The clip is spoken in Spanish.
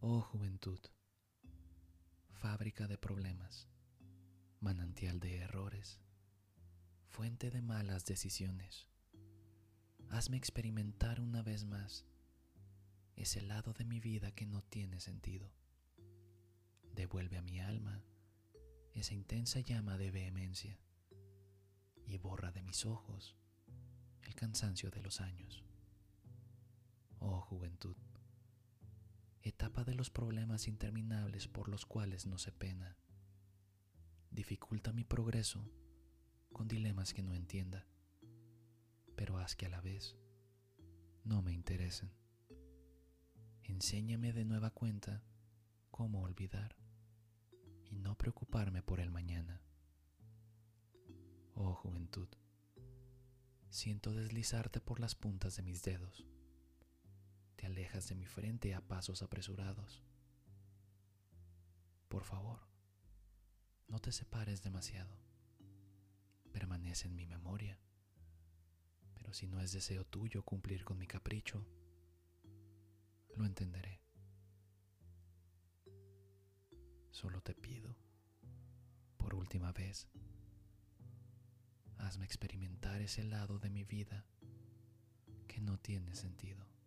Oh juventud, fábrica de problemas, manantial de errores, fuente de malas decisiones, hazme experimentar una vez más ese lado de mi vida que no tiene sentido. Devuelve a mi alma esa intensa llama de vehemencia y borra de mis ojos el cansancio de los años. Oh juventud, etapa de los problemas interminables por los cuales no se pena, dificulta mi progreso con dilemas que no entienda, pero haz que a la vez no me interesen. Enséñame de nueva cuenta cómo olvidar y no preocuparme por el mañana. Oh juventud, siento deslizarte por las puntas de mis dedos. Te alejas de mi frente a pasos apresurados. Por favor, no te separes demasiado. Permanece en mi memoria. Pero si no es deseo tuyo cumplir con mi capricho, lo entenderé. Solo te pido, por última vez, hazme experimentar ese lado de mi vida que no tiene sentido.